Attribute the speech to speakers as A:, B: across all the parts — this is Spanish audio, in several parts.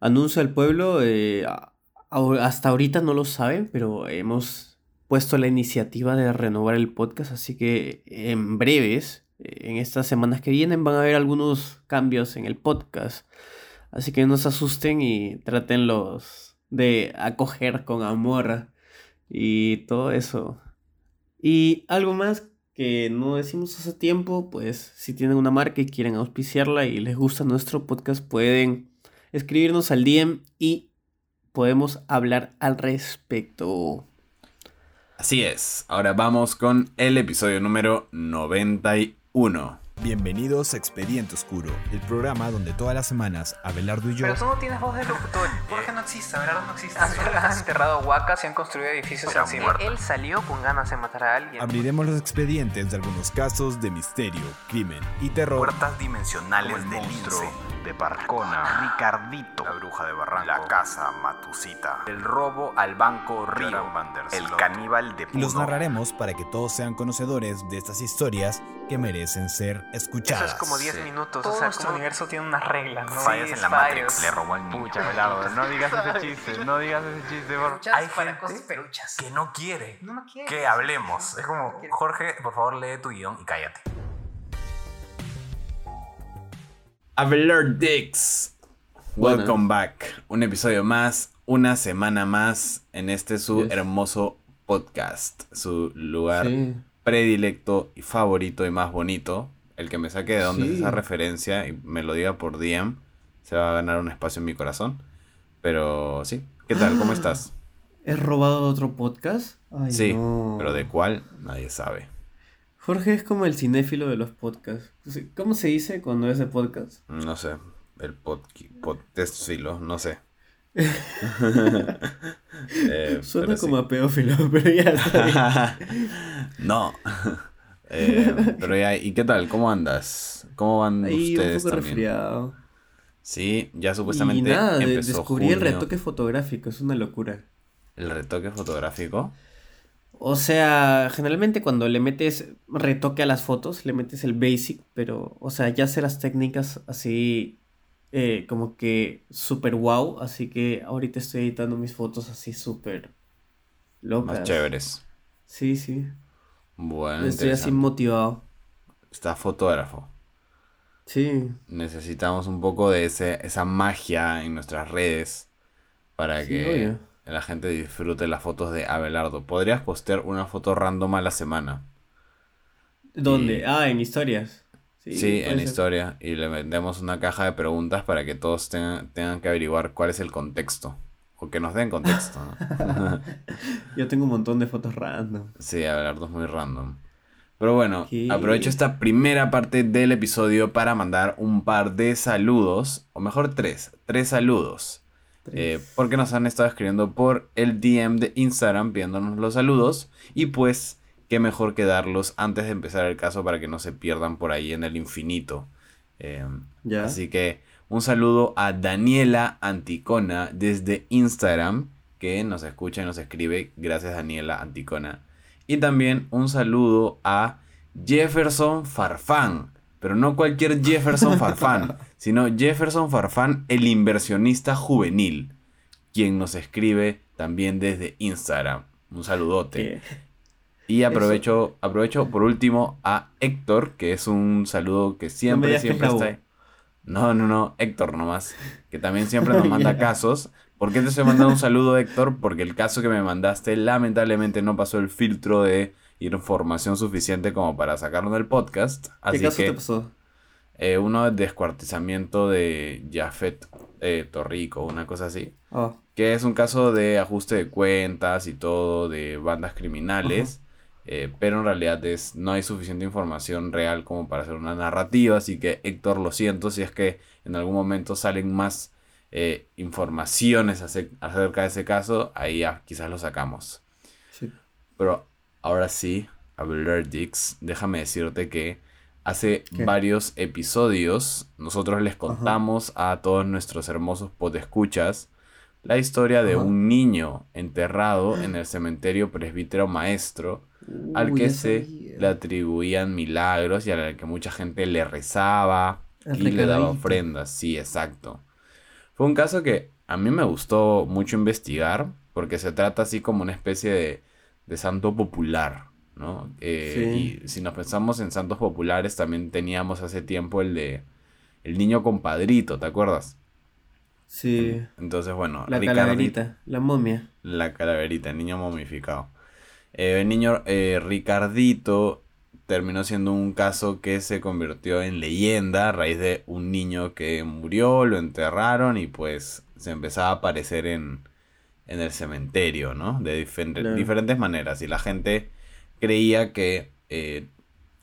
A: Anuncio al pueblo, eh, hasta ahorita no lo saben, pero hemos puesto la iniciativa de renovar el podcast, así que en breves, en estas semanas que vienen, van a haber algunos cambios en el podcast. Así que no se asusten y tratenlos de acoger con amor y todo eso. Y algo más que no decimos hace tiempo, pues si tienen una marca y quieren auspiciarla y les gusta nuestro podcast, pueden escribirnos al DM y podemos hablar al respecto.
B: Así es, ahora vamos con el episodio número 91.
C: Bienvenidos a Expediente Oscuro, el programa donde todas las semanas Abelardo y yo.
D: Pero tú no tienes voz de locutor. Jorge no existe, Abelardo no existe. Han enterrado huacas y han construido edificios encima. Él salió con ganas de matar a alguien.
C: Abriremos los expedientes de algunos casos de misterio, crimen y terror.
E: Puertas dimensionales del lince de Parcona, Ricardito, la bruja de Barranco, la casa Matusita, el robo al banco Río, el caníbal de Puno.
C: Y los narraremos para que todos sean conocedores de estas historias que merecen ser escuchadas.
D: Eso es como 10 minutos, Todo o sea, nuestro universo tiene unas reglas, ¿no?
E: Fallas en la Matrix, le robó al niño.
B: Pucha, no digas ese chiste, no digas ese chiste, por
E: Hay gente que no quiere que hablemos. Es como, Jorge, por favor, lee tu guion y cállate.
B: Abelard Dix. Welcome back. Un episodio más, una semana más en este su hermoso podcast. Su lugar predilecto y favorito y más bonito. El que me saque de dónde es esa referencia y me lo diga por DM, se va a ganar un espacio en mi corazón. Pero sí, ¿qué tal? ¿Cómo estás?
A: ¿He robado otro podcast?
B: sí, pero ¿de cuál? Nadie sabe.
A: Jorge es como el cinéfilo de los podcasts. ¿Cómo se dice cuando es de podcast?
B: No sé. El podcast filo, no sé.
A: eh, Suena como a pedófilo, pero ya está.
B: no. Eh, pero ya, ¿y qué tal? ¿Cómo andas? ¿Cómo van Ahí, ustedes un poco resfriado. Sí, ya supuestamente
A: y nada, descubrí el retoque fotográfico, es una locura.
B: ¿El retoque fotográfico?
A: O sea, generalmente cuando le metes retoque a las fotos, le metes el basic, pero, o sea, ya hace las técnicas así, eh, como que súper wow, así que ahorita estoy editando mis fotos así súper locas.
B: Más chéveres.
A: Sí, sí.
B: Bueno,
A: estoy así motivado.
B: Está fotógrafo.
A: Sí.
B: Necesitamos un poco de ese, esa magia en nuestras redes para que la gente disfrute las fotos de Abelardo. Podrías postear una foto random a la semana.
A: ¿Dónde? Ah, en historias.
B: Sí, en historia. Y le vendemos una caja de preguntas para que todos tengan, tengan que averiguar cuál es el contexto. O que nos den contexto.
A: Yo tengo un montón de fotos random.
B: Sí, Abelardo es muy random. Pero bueno, aprovecho esta primera parte del episodio para mandar un par de saludos. O mejor tres. Tres saludos. Eh, porque nos han estado escribiendo por el DM de Instagram pidiéndonos los saludos. Y pues, qué mejor que darlos antes de empezar el caso para que no se pierdan por ahí en el infinito. Em, así que un saludo a Daniela Anticona desde Instagram, que nos escucha y nos escribe. Gracias, Daniela Anticona. Y también un saludo a Jefferson Farfán pero no cualquier Jefferson Farfán, sino Jefferson Farfán, el inversionista juvenil, quien nos escribe también desde Instagram. Un saludote. Y aprovecho, aprovecho por último a Héctor, que es un saludo que siempre, siempre está. No, no, no, Héctor nomás, que también siempre nos manda casos. ¿Por qué te estoy mandando un saludo, Héctor? Porque el caso que me mandaste lamentablemente no pasó el filtro de información suficiente como para sacarlo del podcast. Así ¿Qué caso te pasó? Eh, uno de descuartizamiento de Jafet eh, Torrico, una cosa así. Ah. Que es un caso de ajuste de cuentas y todo de bandas criminales. Eh, pero en realidad es, no hay suficiente información real como para hacer una narrativa. Así que Héctor, lo siento si es que en algún momento salen más informaciones acerca de ese caso. Ahí ya quizás lo sacamos. Sí. Pero ahora sí, hablar Dix, déjame decirte que hace varios episodios nosotros les contamos a todos nuestros hermosos podescuchas la historia de un niño enterrado en el cementerio presbítero maestro al que se le atribuían milagros y al que mucha gente le rezaba y le daba ofrendas. Sí, exacto. Fue un caso que a mí me gustó mucho investigar, porque se trata así como una especie de, de santo popular, ¿no? Eh, y si nos pensamos en santos populares, también teníamos hace tiempo el de el niño compadrito, ¿te acuerdas?
A: Sí.
B: Entonces, bueno.
A: La calaverita, la momia.
B: La calaverita, el niño momificado. Eh, el niño eh, Ricardito terminó siendo un caso que se convirtió en leyenda a raíz de un niño que murió, lo enterraron y pues se empezaba a aparecer en, en el cementerio, ¿no? De diferentes maneras. Y la gente creía que eh,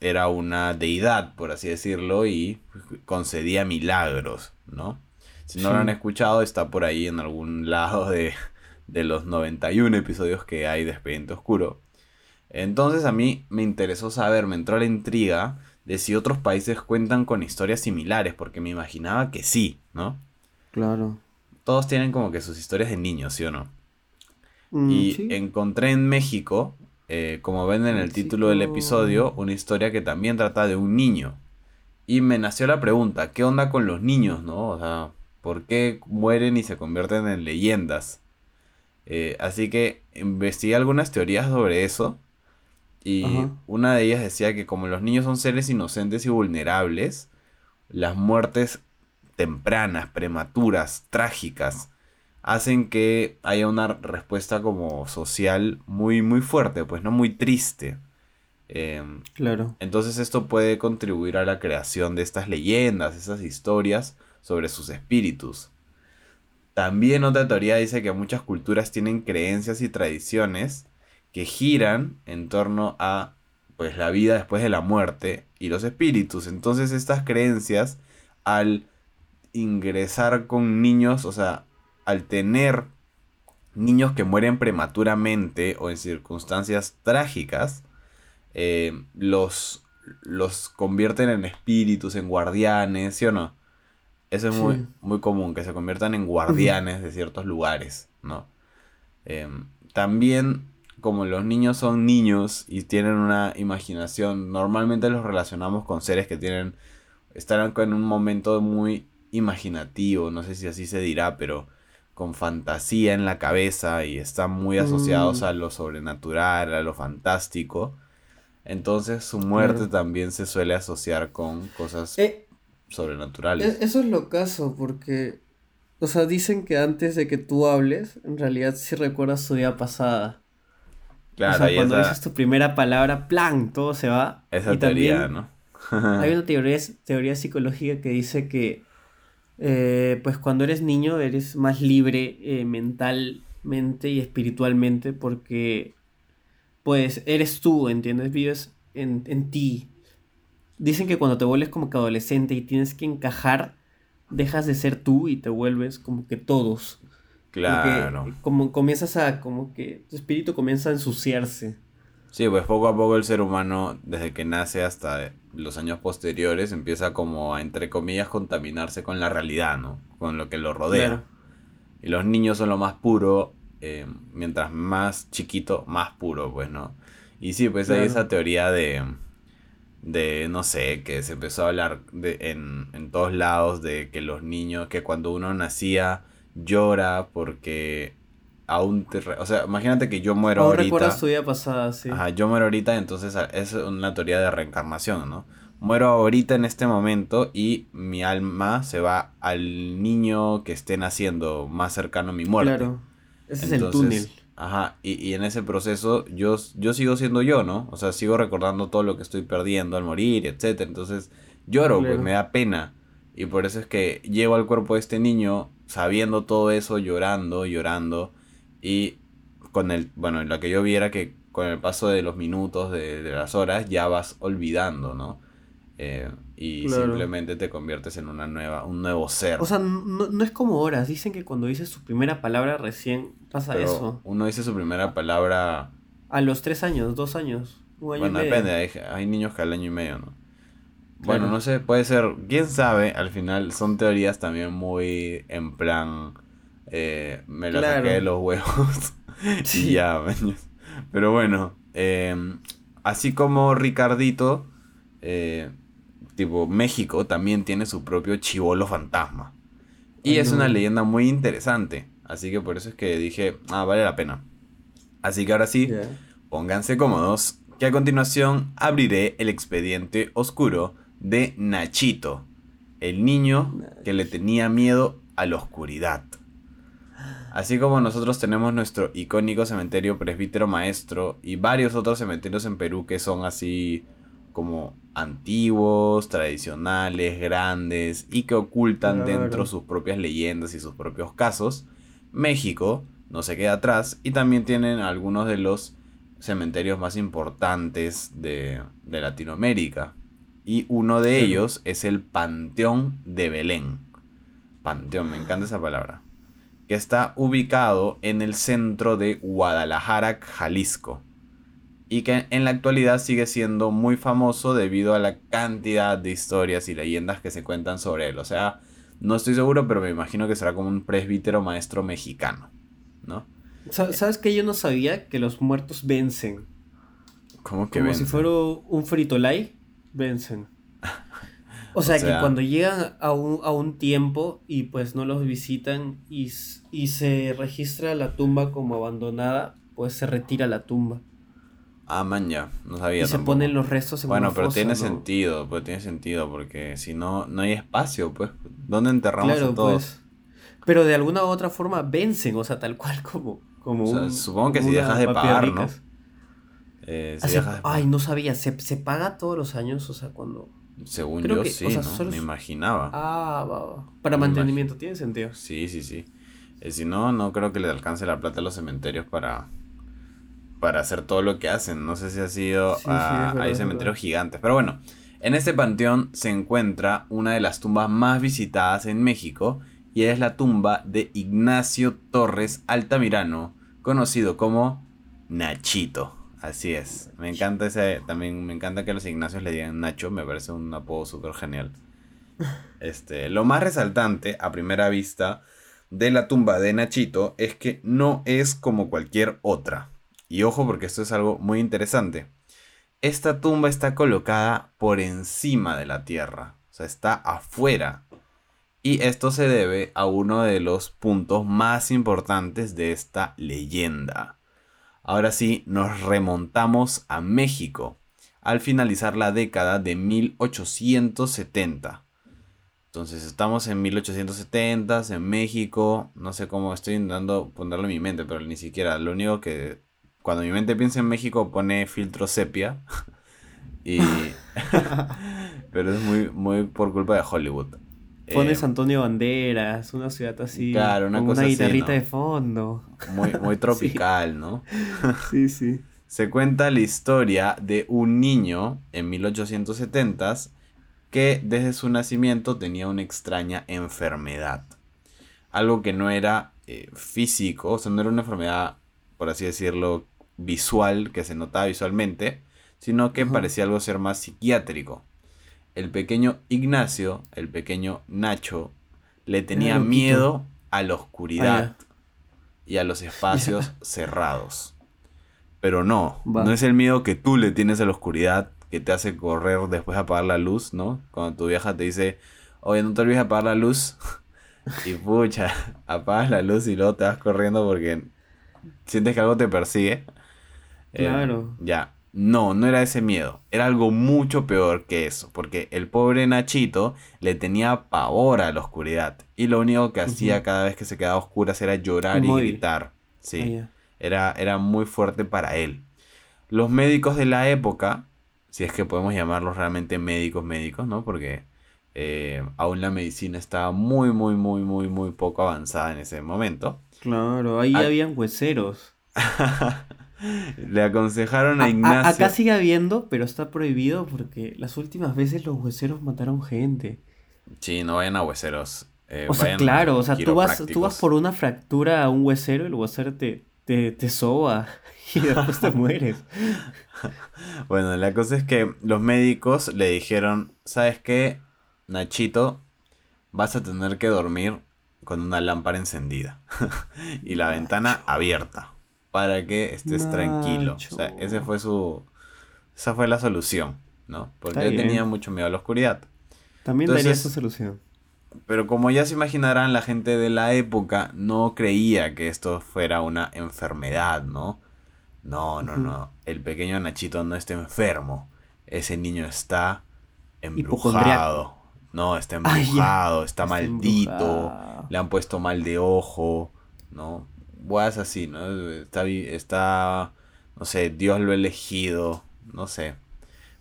B: era una deidad, por así decirlo, y concedía milagros, ¿no? Si no lo han escuchado, está por ahí en algún lado de, de los 91 episodios que hay de Expediente Oscuro. Entonces a mí me interesó saber, me entró la intriga de si otros países cuentan con historias similares, porque me imaginaba que sí, ¿no?
A: Claro.
B: Todos tienen como que sus historias de niños, ¿sí o no? Mm, y encontré en México, eh, como ven en el título del episodio, una historia que también trata de un niño. Y me nació la pregunta, ¿qué onda con los niños, no? O sea, por qué mueren y se convierten en leyendas. Eh, así que investigué algunas teorías sobre eso. Y una de ellas decía que como los niños son seres inocentes y vulnerables, las muertes tempranas, prematuras, trágicas, hacen que haya una respuesta como social muy, muy fuerte, pues no muy triste. Em,
A: claro.
B: Entonces esto puede contribuir a la creación de estas leyendas, esas historias, sobre sus espíritus. También otra teoría dice que muchas culturas tienen creencias y tradiciones que giran en torno a pues la vida después de la muerte y los espíritus. Entonces estas creencias al ingresar con niños, o sea, al tener niños que mueren prematuramente o en circunstancias trágicas, eh, los, los convierten en espíritus, en guardianes, ¿sí o no? Eso es muy, muy común, que se conviertan en guardianes de ciertos lugares, ¿no? Em, también, como los niños son niños y tienen una imaginación, normalmente los relacionamos con seres que tienen, están en un momento muy imaginativo, no sé si así se dirá, pero con fantasía en la cabeza y están muy asociados mm. a lo sobrenatural, a lo fantástico. Entonces su muerte también se suele asociar con cosas eh, sobrenaturales.
A: E-, eso es lo caso, porque, o sea, dicen que antes de que tú hables, en realidad sí recuerdas tu vida pasada. Claro, o sea, cuando dices tu primera palabra, plan, todo se va.
B: Esa teoría, ¿no?
A: hay una teoría, teoría psicológica que dice que, eh, pues cuando eres niño eres más libre eh, mentalmente y espiritualmente porque, pues, eres tú, ¿entiendes? Vives en, en ti, Dicen que cuando te vuelves como que adolescente y tienes que encajar, dejas de ser tú y te vuelves como que todos.
B: Claro.
A: como comienzas a, como que tu espíritu comienza a ensuciarse.
B: Sí, pues poco a poco el ser humano, desde que nace hasta los años posteriores, empieza como a, entre comillas, contaminarse con la realidad, ¿no? Con lo que lo rodea. Y los niños son lo más puro, eh, mientras más chiquito, más puro, pues, ¿no? Y sí, pues hay esa teoría de de, no sé, que se empezó a hablar de, en, en todos lados de que los niños, que cuando uno nacía llora porque aún te... o sea, imagínate que yo muero ahorita.
A: recuerdas tu vida pasada, sí.
B: Ajá, yo muero ahorita, entonces es una teoría de reencarnación, ¿no? Muero ahorita en este momento y mi alma se va al niño que esté naciendo más cercano a mi muerte. Claro.
A: Ese es el túnel.
B: Ajá, y, y, en ese proceso yo, yo sigo siendo yo, ¿no? O sea, sigo recordando todo lo que estoy perdiendo al morir, etcétera. Entonces lloro, pues me da pena. Y por eso es que llevo al cuerpo de este niño sabiendo todo eso, llorando, llorando. Y con el, bueno, lo que yo viera que con el paso de los minutos, de, de las horas, ya vas olvidando, ¿no? Eh, y simplemente te conviertes en una nueva, un nuevo ser.
A: O sea, no, es como horas. Dicen que cuando dices su primera palabra recién pasa eso.
B: Uno dice su primera palabra.
A: A los tres años, dos años.
B: bueno, depende. Hay, niños que al año y medio, ¿no? Bueno, no sé, puede ser. Quién sabe, al final son teorías también muy en plan. Eh, me la saqué de los huevos. y ya, Pero bueno, eh, así como Ricardito. Eh, tipo México también tiene su propio chivolo fantasma. Y es una leyenda muy interesante. Así que por eso es que dije, ah, vale la pena. Así que ahora sí, pónganse cómodos, que a continuación abriré el expediente oscuro de Nachito, el niño que le tenía miedo a la oscuridad. Así como nosotros tenemos nuestro icónico cementerio presbítero maestro y varios otros cementerios en Perú que son así como antiguos, tradicionales, grandes y que ocultan dentro sus propias leyendas y sus propios casos, México no se queda atrás y también tienen algunos de los cementerios más importantes de, Latinoamérica. Y uno de ellos es el Panteón de Belén. Panteón, me encanta esa palabra. Que está ubicado en el centro de Guadalajara, Jalisco. Y que en la actualidad sigue siendo muy famoso debido a la cantidad de historias y leyendas que se cuentan sobre él. O sea, no estoy seguro, pero me imagino que será como un presbítero maestro mexicano, ¿no?
A: ¿Sabes que yo no sabía que los muertos vencen?
B: ¿Cómo que
A: Como si fuera un fritolay, vencen. O sea, que cuando llegan a un, a un, tiempo y pues no los visitan y, y se registra la tumba como abandonada, pues se retira la tumba.
B: Ah, man, ya, no sabía.
A: Y se ponen los restos en
B: Bueno, pero tiene sentido, pues tiene sentido, porque si no, no hay espacio, pues, ¿dónde enterramos a todos? Pues,
A: pero de alguna u otra forma vencen, o sea, tal cual como, como
B: un, Supongo que si dejas de pagar, ¿no?
A: Eh, Ay, no sabía, ¿Se, ¿Se, paga todos los años, o sea, cuando...
B: Según yo sí, ¿no? Me imaginaba.
A: Ah, va, va. Para mantenimiento, tiene sentido.
B: Sí, sí, sí. Eh, si no, no creo que le alcance la plata a los cementerios para para hacer todo lo que hacen. No sé si ha sido... a, hay cementerios gigantes. Pero bueno, en este panteón se encuentra una de las tumbas más visitadas en México y es la tumba de Ignacio Torres Altamirano, conocido como Nachito. Así es. Me encanta ese. También me encanta que los Ignacios le digan Nacho. Me parece un apodo súper genial. Este, lo más resaltante a primera vista de la tumba de Nachito es que no es como cualquier otra. Y ojo porque esto es algo muy interesante. Esta tumba está colocada por encima de la tierra, o sea, está afuera. Y esto se debe a uno de los puntos más importantes de esta leyenda. Ahora sí, nos remontamos a México, al finalizar la década de 1870. Entonces estamos en 1870 en México, no sé cómo estoy intentando ponerlo en mi mente, pero ni siquiera, lo único que cuando mi mente piensa en México pone filtro sepia. y. pero es muy, muy por culpa de Hollywood.
A: Pones eh, Antonio Banderas, una ciudad así. Claro, una con una guitarrita de fondo.
B: Muy, muy tropical, ¿no?
A: sí, sí.
B: Se cuenta la historia de un niño en 1870 que desde su nacimiento tenía una extraña enfermedad. Algo que no era eh, físico, o sea, no era una enfermedad, por así decirlo, visual que se notaba visualmente, sino que parecía algo ser más psiquiátrico. El pequeño Ignacio, el pequeño Nacho, le tenía miedo a la oscuridad ah, y a los espacios cerrados. Pero no, no es el miedo que tú le tienes a la oscuridad que te hace correr después de apagar la luz, ¿no? Cuando tu vieja te dice, oye, no te olvides de apagar la luz. y pucha, apagas la luz y luego te vas corriendo porque sientes que algo te persigue.
A: Eh, claro.
B: ya. No, no era ese miedo. Era algo mucho peor que eso. Porque el pobre Nachito le tenía pavor a la oscuridad. Y lo único que hacía cada vez que se quedaba oscuras era llorar y gritar. Sí. Ah, era, era muy fuerte para él. Los médicos de la época, si es que podemos llamarlos realmente médicos médicos, ¿no? Porque eh, aún la medicina estaba muy, muy, muy, muy, muy poco avanzada en ese momento.
A: Claro, ahí habían hueseros.
B: Le aconsejaron a, Ignacio.
A: acá sigue habiendo, pero está prohibido porque las últimas veces los hueseros mataron gente.
B: Sí, no vayan a hueseros.
A: Eh, o sea, claro, o sea, tú vas, tú vas por una fractura a un huesero y el huesero te, te, te soba y después te mueres.
B: bueno, la cosa es que los médicos le dijeron, ¿sabes qué? Nachito, vas a tener que dormir con una lámpara encendida y la ventana abierta para que estés tranquilo. O sea, ese fue su, esa fue la solución, ¿no? Porque él tenía mucho miedo a la oscuridad.
A: También daría esa solución.
B: pero como ya se imaginarán, la gente de la época no creía que esto fuera una enfermedad, ¿no? No, no, no. El pequeño Nachito no está enfermo. Ese niño está embrujado. No, está embrujado, está, maldito. Le han puesto mal de ojo, ¿no? Buas así, ¿no? Está, está, no sé, Dios lo ha elegido, no sé.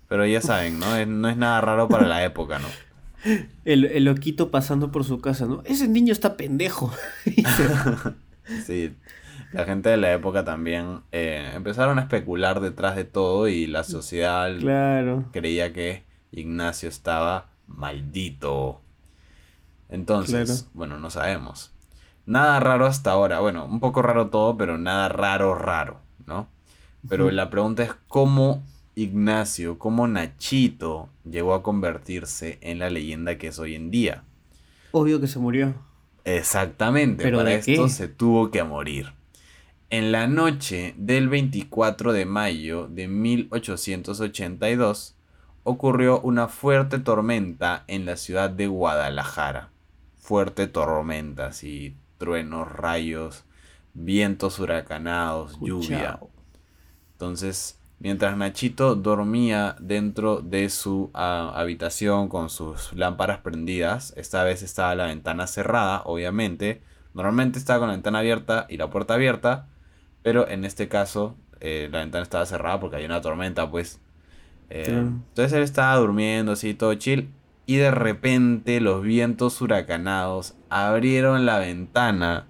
B: Pero ya saben, ¿no? no es nada raro para la época, ¿no?
A: El, loquito pasando por su casa, ¿no? Ese niño está pendejo.
B: sí, la gente de la época también eh, empezaron a especular detrás de todo y la sociedad creía que Ignacio estaba maldito. Entonces, bueno, no sabemos. Nada raro hasta ahora. Bueno, un poco raro todo, pero nada raro, raro, ¿no? Pero la pregunta es cómo Ignacio, cómo Nachito llegó a convertirse en la leyenda que es hoy en día.
A: Obvio que se murió.
B: Exactamente, ¿Pero para esto se tuvo que morir. En la noche del 24 de mayo de 1882 ocurrió una fuerte tormenta en la ciudad de Guadalajara. Fuerte tormenta, así, truenos, rayos, vientos huracanados, lluvia. Entonces, mientras Nachito dormía dentro de su ah, habitación con sus lámparas prendidas, esta vez estaba la ventana cerrada, obviamente. Normalmente estaba con la ventana abierta y la puerta abierta, pero en este caso eh, la ventana estaba cerrada porque hay una tormenta, pues. Eh, entonces él estaba durmiendo así, todo chill. Y de repente los vientos huracanados abrieron la ventana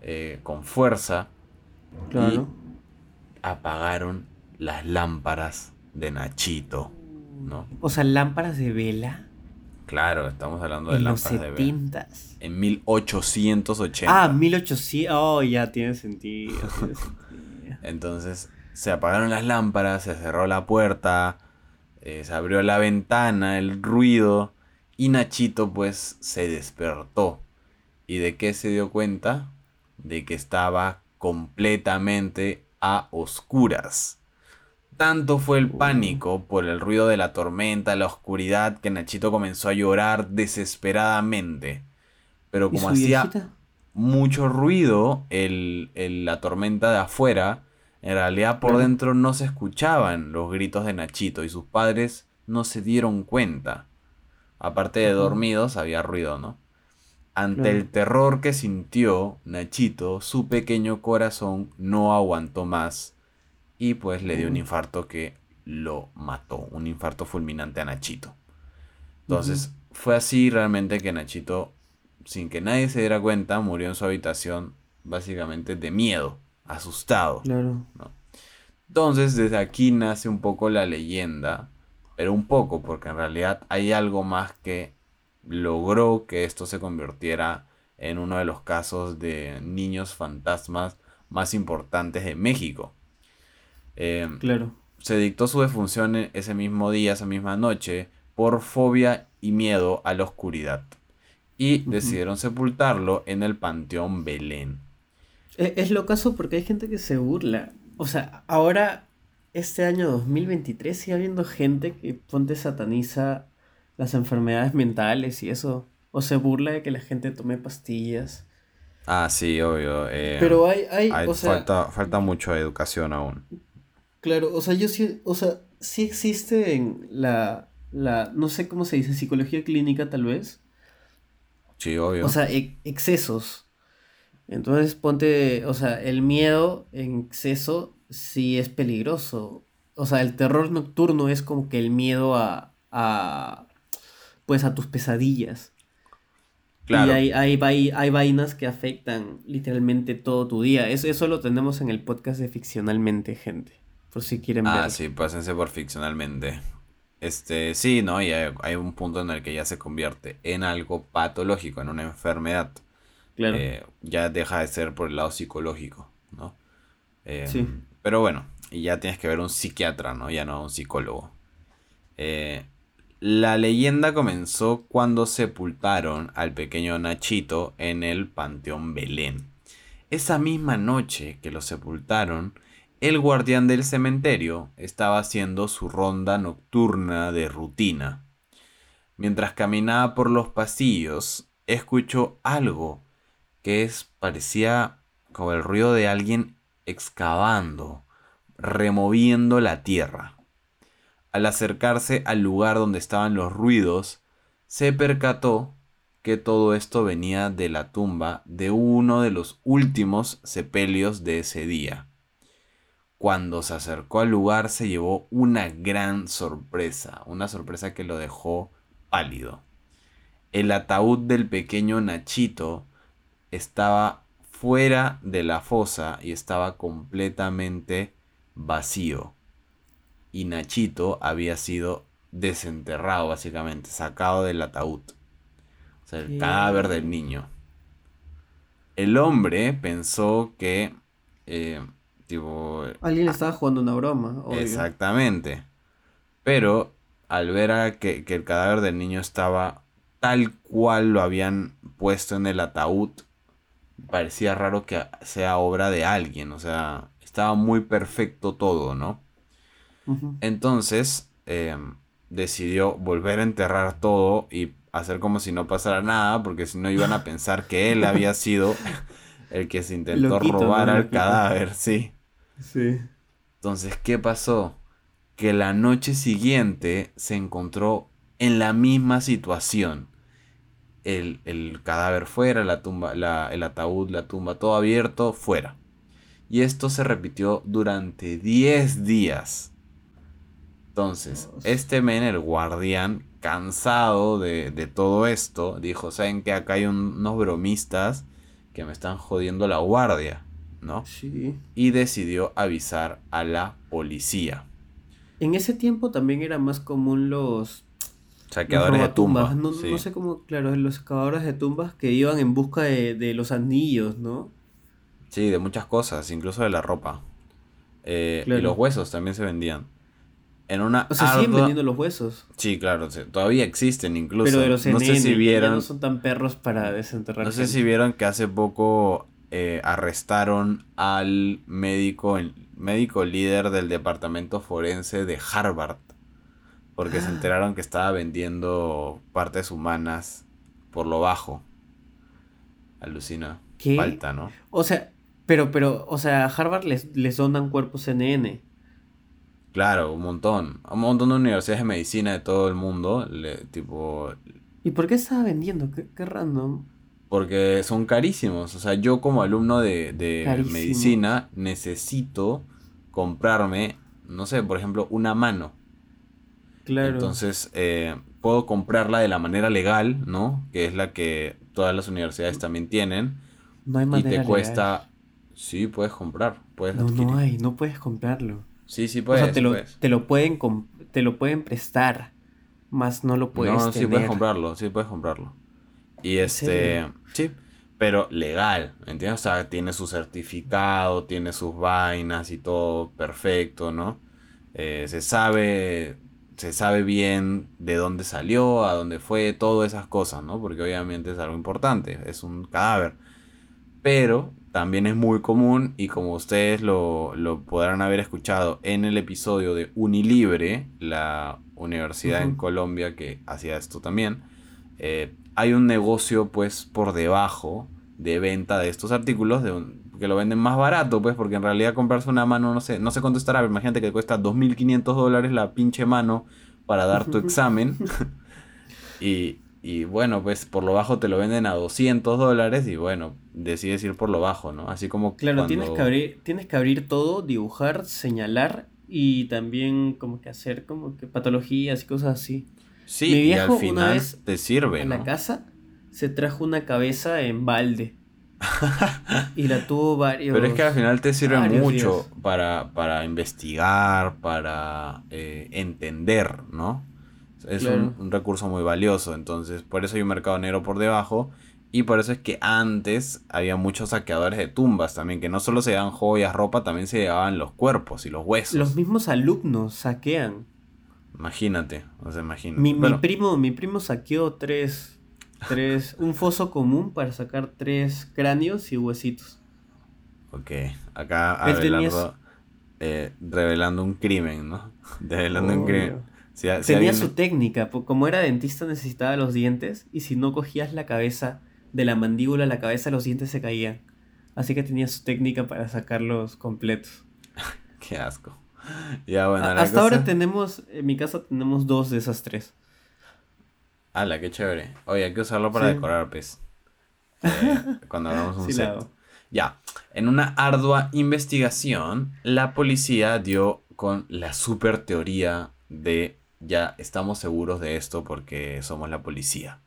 B: eh, con fuerza y apagaron las lámparas de Nachito, ¿no?
A: O sea, lámparas de vela.
B: Claro, estamos hablando de lámparas de vela. En 1880.
A: Ah, 1800. Oh, ya tiene sentido.
B: Entonces, se apagaron las lámparas, se cerró la puerta, eh, se abrió la ventana, el ruido, y Nachito pues se despertó. ¿Y de qué se dio cuenta? De que estaba completamente a oscuras. Tanto fue el pánico por el ruido de la tormenta, la oscuridad, que Nachito comenzó a llorar desesperadamente. Pero como hacía mucho ruido el, la tormenta de afuera, en realidad por dentro no se escuchaban los gritos de Nachito y sus padres no se dieron cuenta. Aparte de dormidos, había ruido, ¿no? Ante el terror que sintió Nachito, su pequeño corazón no aguantó más y pues le dio un infarto que lo mató, un infarto fulminante a Nachito. Entonces fue así realmente que Nachito, sin que nadie se diera cuenta, murió en su habitación básicamente de miedo, asustado. Claro. Entonces desde aquí nace un poco la leyenda, pero un poco porque en realidad hay algo más que logró que esto se convirtiera en uno de los casos de niños fantasmas más importantes de México. Eh, claro. Se dictó su defunción ese mismo día, esa misma noche, por fobia y miedo a la oscuridad. Y decidieron sepultarlo en el Panteón Belén.
A: Es, es lo caso porque hay gente que se burla. O sea, ahora, este año 2023, sigue habiendo gente que ponte sataniza las enfermedades mentales y eso. O se burla de que la gente tome pastillas.
B: Ah, sí, obvio. Eh,
A: Pero hay, hay,
B: falta, falta mucho educación aún.
A: Claro, o sea, yo sí, o sea, sí existe en la, la, no sé cómo se dice, psicología clínica tal vez.
B: Sí, obvio.
A: O sea, e, excesos. Entonces ponte, o sea, el miedo en exceso sí es peligroso. O sea, el terror nocturno es como que el miedo a, a pues a tus pesadillas. Claro. Y hay, hay, hay, vainas que afectan literalmente todo tu día. Eso, eso lo tenemos en el podcast de Ficcionalmente, gente. Por si quieren
B: ver. Ah, sí, pásense por ficcionalmente. Este, sí, ¿no? Y hay, un punto en el que ya se convierte en algo patológico, en una enfermedad. Claro. Eh, ya deja de ser por el lado psicológico, ¿no? Eh, sí. Pero bueno, y ya tienes que ver un psiquiatra, ¿no? Ya no un psicólogo. Eh, la leyenda comenzó cuando sepultaron al pequeño Nachito en el Panteón Belén. Esa misma noche que lo sepultaron, el guardián del cementerio estaba haciendo su ronda nocturna de rutina. mientras caminaba por los pasillos, escuchó algo que es, parecía como el ruido de alguien excavando, removiendo la tierra. Al acercarse al lugar donde estaban los ruidos, se percató que todo esto venía de la tumba de uno de los últimos sepelios de ese día. Cuando se acercó al lugar se llevó una gran sorpresa, una sorpresa que lo dejó pálido. El ataúd del pequeño Nachito estaba fuera de la fosa y estaba completamente vacío. Y Nachito había sido desenterrado básicamente, sacado del ataúd el cadáver del niño. El hombre pensó que. Eh, tipo.
A: Alguien estaba jugando una broma.
B: Exactamente. Pero al ver a que, que el cadáver del niño estaba tal cual lo habían puesto en el ataúd, parecía raro que sea obra de alguien. O sea, estaba muy perfecto todo, ¿no? Entonces eh, decidió volver a enterrar todo y hacer como si no pasara nada, porque si no iban a pensar que él había sido el que se intentó robar al cadáver, sí.
A: Sí.
B: Entonces, ¿qué pasó? Que la noche siguiente se encontró en la misma situación. El, cadáver fuera, la tumba, el ataúd, la tumba, todo abierto, fuera. Y esto se repitió durante 10 días. Entonces, este men, el guardián, cansado de, todo esto, dijo, ¿saben que acá hay unos bromistas que me están jodiendo la guardia? ¿No?
A: Sí.
B: Y decidió avisar a la policía.
A: En ese tiempo también era más común los...
B: Saqueadores de tumbas.
A: No, sé cómo, claro, los excavadores de tumbas que iban en busca de, los anillos, ¿no?
B: Sí, de muchas cosas, incluso de la ropa. Eh, y los huesos también se vendían en una
A: o sea, siguen vendiendo los huesos.
B: Sí, claro, todavía existen incluso.
A: Pero de los no sé si vieron, no son tan perros para desenterrar.
B: No sé si vieron que hace poco eh, arrestaron al médico, el médico líder del departamento forense de Harvard. Porque se enteraron que estaba vendiendo partes humanas por lo bajo. Alucina. ¿Qué? Falta, ¿no?
A: O sea, pero, pero, o sea, a Harvard les, les donan cuerpos NN.
B: Claro, un montón. Un montón de universidades de medicina de todo el mundo. Le, tipo.
A: ¿Y por qué estaba vendiendo? Qué, random.
B: Porque son carísimos. O sea, yo como alumno de, de medicina necesito comprarme, no sé, por ejemplo, una mano. Claro. Entonces, eh, puedo comprarla de la manera legal, ¿no? Que es la que todas las universidades también tienen. No hay manera Y te cuesta. Sí, puedes comprar. Puedes
A: no, no hay, no puedes comprarlo.
B: Sí, sí puedes. O sea,
A: te, lo, te lo, pueden te lo pueden prestar, más no lo puedes No,
B: sí puedes comprarlo, sí puedes comprarlo. Y este, sí, pero legal, ¿entiendes? O sea, tiene su certificado, tiene sus vainas y todo perfecto, ¿no? Eh, se sabe se sabe bien de dónde salió, a dónde fue, todas esas cosas, ¿no? Porque obviamente es algo importante, es un cadáver. Pero también es muy común y como ustedes lo, podrán haber escuchado en el episodio de Unilibre, la universidad en Colombia que hacía esto también, eh, hay un negocio pues por debajo de venta de estos artículos de que lo venden más barato pues porque en realidad comprarse una mano no sé, no sé cuánto estará, imagínate que cuesta 2.500 dólares la pinche mano para dar tu examen y, y bueno, pues por lo bajo te lo venden a 200 dólares y bueno, decides ir por lo bajo, ¿no? Así como...
A: Claro, tienes, que abrir, tienes que abrir todo, dibujar, señalar y también como que hacer como que patologías y cosas así.
B: Sí, y al final te sirve.
A: En la casa se trajo una cabeza en balde. Y la tuvo varios.
B: Pero es que al final te sirve mucho para, para investigar, para eh, entender, ¿no? Es un, recurso muy valioso, entonces por eso hay un mercado negro por debajo y por eso es que antes había muchos saqueadores de tumbas también, que no solo se llevaban joyas, ropa, también se llevaban los cuerpos y los huesos.
A: Los mismos alumnos saquean.
B: Imagínate, o sea, imagínate.
A: Mi, mi primo, mi primo saqueó tres, tres, un foso común para sacar tres cráneos y huesitos.
B: Ok, acá Abelardo, eh, revelando un crimen, ¿no? Revelando un crimen.
A: Tenía su técnica, como era dentista necesitaba los dientes y si no cogías la cabeza de la mandíbula, la cabeza, los dientes se caían. Así que tenía su técnica para sacarlos completos.
B: Qué asco. Ya, bueno,
A: Hasta ahora tenemos, en mi casa tenemos dos de esas tres.
B: ¡Hala, qué chévere! Oye, hay que usarlo para decorar, pues. Eh, cuando hagamos un set. Ya, en una ardua investigación, la policía dio con la super teoría de ya estamos seguros de esto porque somos la policía.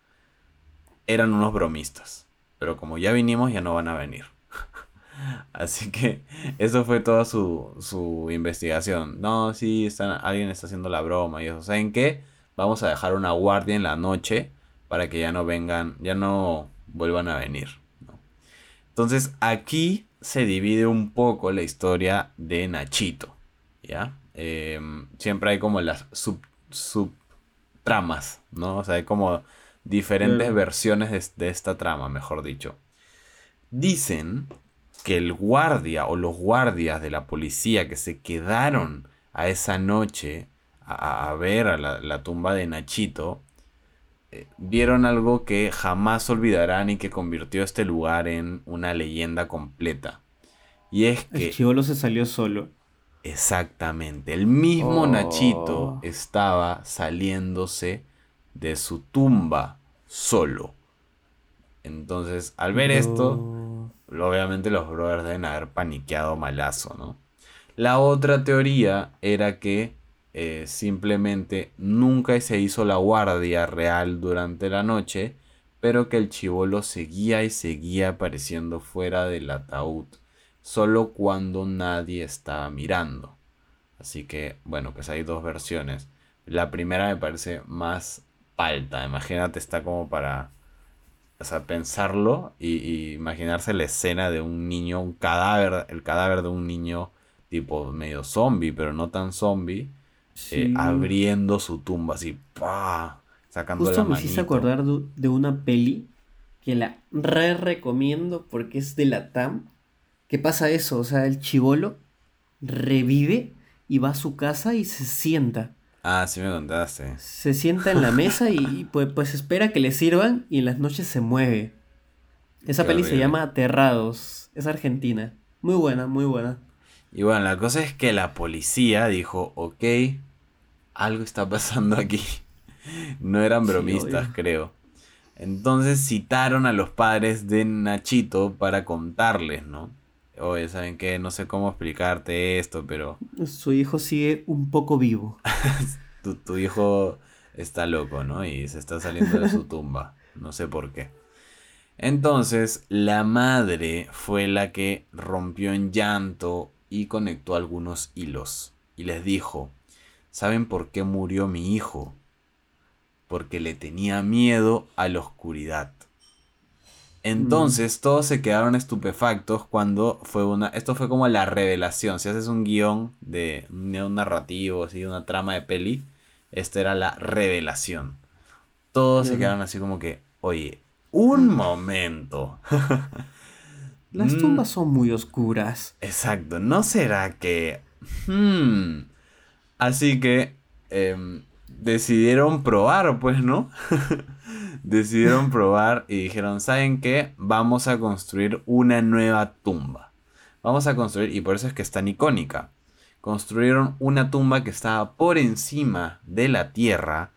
B: Eran unos bromistas, pero como ya vinimos ya no van a venir. Así que eso fue toda su, su investigación. No, sí, están, alguien está haciendo la broma y eso. ¿Saben qué? Vamos a dejar una guardia en la noche para que ya no vengan, ya no vuelvan a venir. Entonces aquí se divide un poco la historia de Nachito. ¿Ya? Em, siempre hay como las sub, subtramas, ¿no? O sea, hay como diferentes versiones de esta trama, mejor dicho. Dicen que el guardia o los guardias de la policía que se quedaron a esa noche a, ver a la, tumba de Nachito, eh, vieron algo que jamás olvidarán y que convirtió este lugar en una leyenda completa. Y es que...
A: El chivolo se salió solo.
B: Exactamente. El mismo oh. Nachito estaba saliéndose de su tumba solo. Entonces, al ver esto, obviamente los brothers deben haber paniqueado malazo, ¿no? La otra teoría era que eh, simplemente nunca se hizo la guardia real durante la noche, pero que el chivolo seguía y seguía apareciendo fuera del ataúd, solo cuando nadie estaba mirando. Así que, bueno, pues hay dos versiones. La primera me parece más palta, imagínate, está como para o sea, pensarlo y, imaginarse la escena de un niño, un cadáver, el cadáver de un niño tipo medio zombie, pero no tan zombie, eh, abriendo su tumba así, ¡pah! sacando
A: Justo me hiciste acordar de, una peli que la re recomiendo porque es de la TAM. ¿Qué pasa eso? O sea, el chivolo revive y va a su casa y se sienta.
B: Ah, sí me contaste.
A: Se sienta en la mesa y pues, pues espera que le sirvan y en las noches se mueve. Esa peli se llama Aterrados. Es argentina. Muy buena, muy buena.
B: Y bueno, la cosa es que la policía dijo, ok, algo está pasando aquí. No eran bromistas, creo. Entonces citaron a los padres de Nachito para contarles, ¿no? Oye, ¿saben qué? No sé cómo explicarte esto, pero...
A: Su hijo sigue un poco vivo.
B: tu, hijo está loco, ¿no? Y se está saliendo de su tumba. No sé por qué. Entonces, la madre fue la que rompió en llanto y conectó algunos hilos. Y les dijo, ¿saben por qué murió mi hijo? Porque le tenía miedo a la oscuridad. Entonces todos se quedaron estupefactos cuando fue una... Esto fue como la revelación. Si haces un guion de un narrativo, así, una trama de peli, esta era la revelación. Todos se quedaron así como que, oye, un momento.
A: Las mm. tumbas son muy oscuras.
B: Exacto, ¿no será que... Hmm. Así que em, decidieron probar, pues, ¿no? decidieron probar y dijeron, ¿saben qué? Vamos a construir una nueva tumba. Vamos a construir, y por eso es que es tan icónica. Construyeron una tumba que estaba por encima de la tierra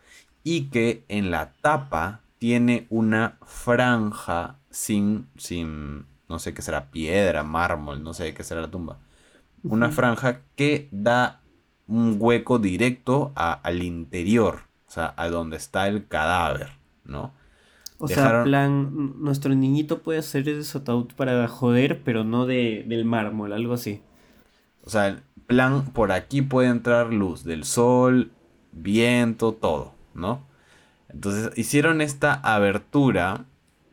B: y que en la tapa tiene una franja sin, sin, no sé qué será, piedra, mármol, no sé qué será la tumba. Una franja que da un hueco directo al interior, o sea, a donde está el cadáver, ¿no?
A: O sea, plan, nuestro niñito puede hacer ese ataúd para joder, pero no de, del mármol, algo así.
B: O sea, plan, por aquí puede entrar luz del sol, viento, todo, ¿no? Entonces hicieron esta abertura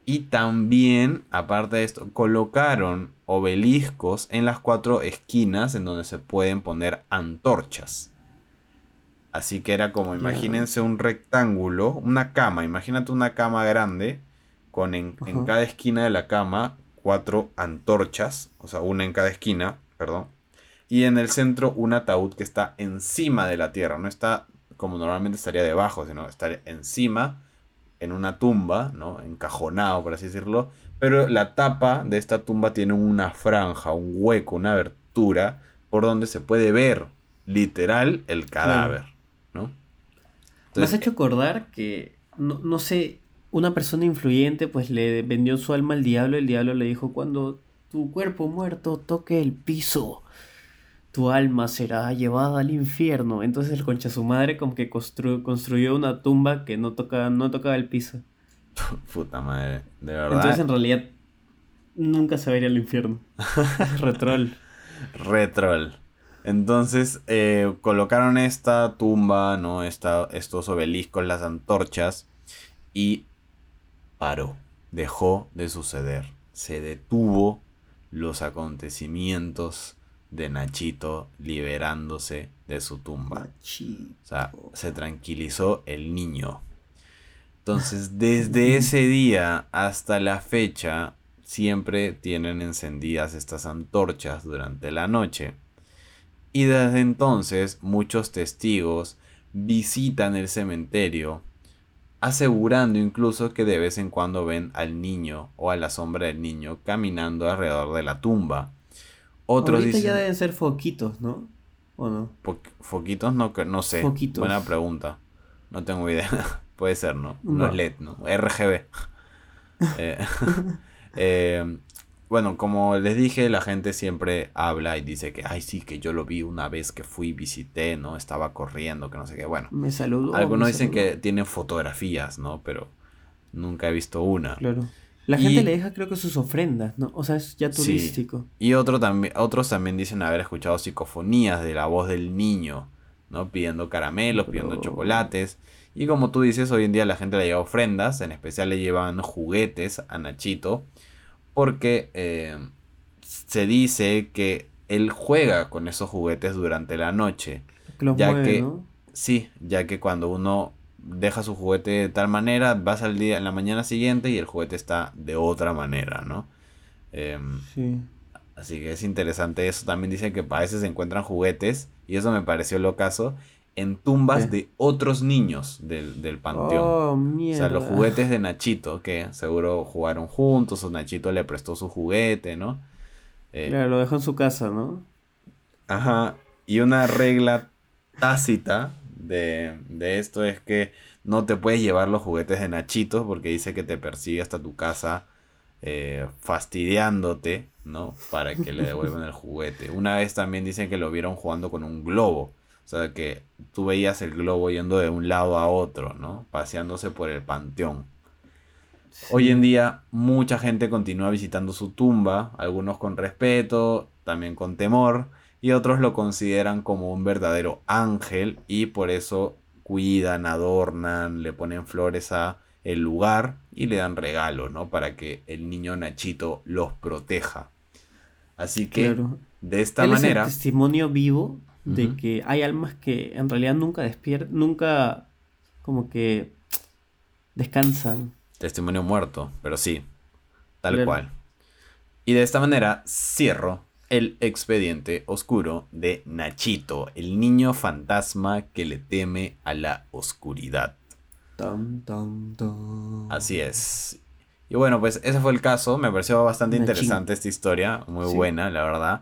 B: y también, aparte de esto, colocaron obeliscos en las cuatro esquinas en donde se pueden poner antorchas. Así que era como, imagínense un rectángulo, una cama, imagínate una cama grande con en, cada esquina de la cama cuatro antorchas, o sea, una en cada esquina, perdón, y en el centro un ataúd que está encima de la tierra, no está como normalmente estaría debajo, sino estar encima, en una tumba, ¿no? Encajonado, por así decirlo. Pero la tapa de esta tumba tiene una franja, un hueco, una abertura, por donde se puede ver, literal, el cadáver, ¿no?
A: Me has hecho acordar que, no, no sé, una persona influyente pues le vendió su alma al diablo, el diablo le dijo, cuando tu cuerpo muerto toque el piso, tu alma será llevada al infierno. Entonces el concha su madre como que construyó una tumba que no tocaba, no tocaba el piso.
B: Puta madre, de verdad.
A: Entonces en realidad nunca se vería al infierno. Retrol.
B: Retrol. Entonces eh, colocaron esta tumba, ¿no? Esta, estos obeliscos, las antorchas. Y paró. Dejó de suceder. Se detuvo los acontecimientos de Nachito liberándose de su tumba. O sea, se tranquilizó el niño. Entonces, desde ese día hasta la fecha, siempre tienen encendidas estas antorchas durante la noche. Y desde entonces, muchos testigos visitan el cementerio, asegurando incluso que de vez en cuando ven al niño o a la sombra del niño caminando alrededor de la tumba.
A: Otros Ahorita ya deben ser foquitos, ¿no? ¿O no?
B: foquitos no, no sé. Buena pregunta. No tengo idea. Puede ser, ¿no? No, es LED, ¿no? RGB. Eh, eh, bueno, como les dije, la gente siempre habla y dice que, ay, sí, que yo lo vi una vez que fui, visité, ¿no? Estaba corriendo, que no sé qué. Bueno,
A: me saludó.
B: Algunos dicen que tienen fotografías, ¿no? Pero nunca he visto una.
A: Claro. La gente le deja creo que sus ofrendas, ¿no? O sea, es ya turístico.
B: Y otro también, otros también dicen haber escuchado psicofonías de la voz del niño, ¿no? Pidiendo caramelos, pidiendo chocolates. Y como tú dices, hoy en día la gente le lleva ofrendas, en especial le llevan juguetes a Nachito, porque eh, se dice que él juega con esos juguetes durante la noche. ya que, sí, ya que cuando uno deja su juguete de tal manera, vas al día en la mañana siguiente y el juguete está de otra manera, ¿no? Em, sí. Así que es interesante eso. También dicen que a veces se encuentran juguetes, y eso me pareció lo caso, en tumbas de otros niños del, del panteón. Oh, o sea, los juguetes de Nachito, que seguro jugaron juntos, o Nachito le prestó su juguete, ¿no?
A: Eh, claro, lo dejó en su casa, ¿no?
B: Ajá. Y una regla tácita de, esto es que no te puedes llevar los juguetes de Nachito porque dice que te persigue hasta tu casa eh, fastidiándote, ¿no? Para que le devuelvan el juguete. Una vez también dicen que lo vieron jugando con un globo. O sea, que tú veías el globo yendo de un lado a otro, ¿no? Paseándose por el panteón. Hoy en día mucha gente continúa visitando su tumba, algunos con respeto, también con temor, y otros lo consideran como un verdadero ángel y por eso cuidan, adornan, le ponen flores a el lugar y le dan regalos, ¿no? Para que el niño Nachito los proteja. Así que de esta manera...
A: Es el testimonio vivo de que hay almas que en realidad nunca despiertan, nunca como que descansan.
B: Testimonio muerto, pero sí, tal cual. Y de esta manera cierro el expediente oscuro de Nachito, el niño fantasma que le teme a la oscuridad. Así es. Y bueno, pues ese fue el caso. Me pareció bastante interesante esta historia. Muy buena, la verdad.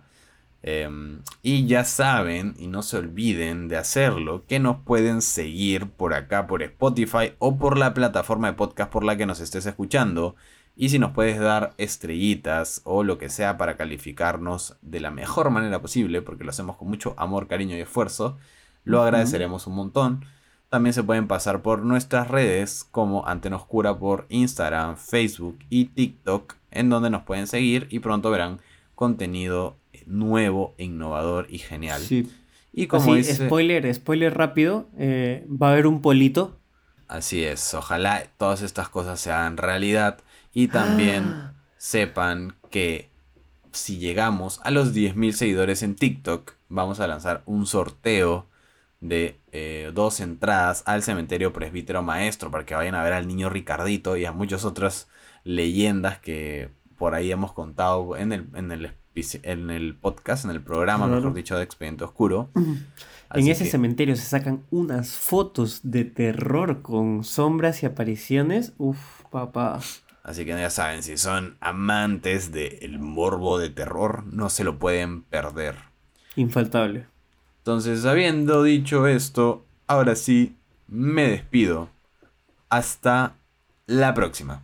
B: Em, y ya saben, y no se olviden de hacerlo, que nos pueden seguir por acá, por Spotify o por la plataforma de podcast por la que nos estés escuchando. Y si nos puedes dar estrellitas o lo que sea para calificarnos de la mejor manera posible, porque lo hacemos con mucho amor, cariño y esfuerzo, lo agradeceremos un montón. También se pueden pasar por nuestras redes como Antena Oscura por Instagram, Facebook y TikTok, en donde nos pueden seguir y pronto verán contenido nuevo, innovador y genial. Sí.
A: Y como dice... spoiler, spoiler rápido, eh, va a haber un polito.
B: Así es, ojalá todas estas cosas sean realidad. Y también ah. sepan que si llegamos a los 10.000 seguidores en TikTok, vamos a lanzar un sorteo de eh, dos entradas al cementerio presbítero maestro para que vayan a ver al niño Ricardito y a muchas otras leyendas que por ahí hemos contado en el, en el en el podcast, en el programa, mejor dicho, de Expediente Oscuro.
A: en ese cementerio se sacan unas fotos de terror con sombras y apariciones. Uf, papá.
B: Así que ya saben, si son amantes del morbo de terror, no se lo pueden perder.
A: Infaltable.
B: Entonces, habiendo dicho esto, ahora sí, me despido. Hasta la próxima.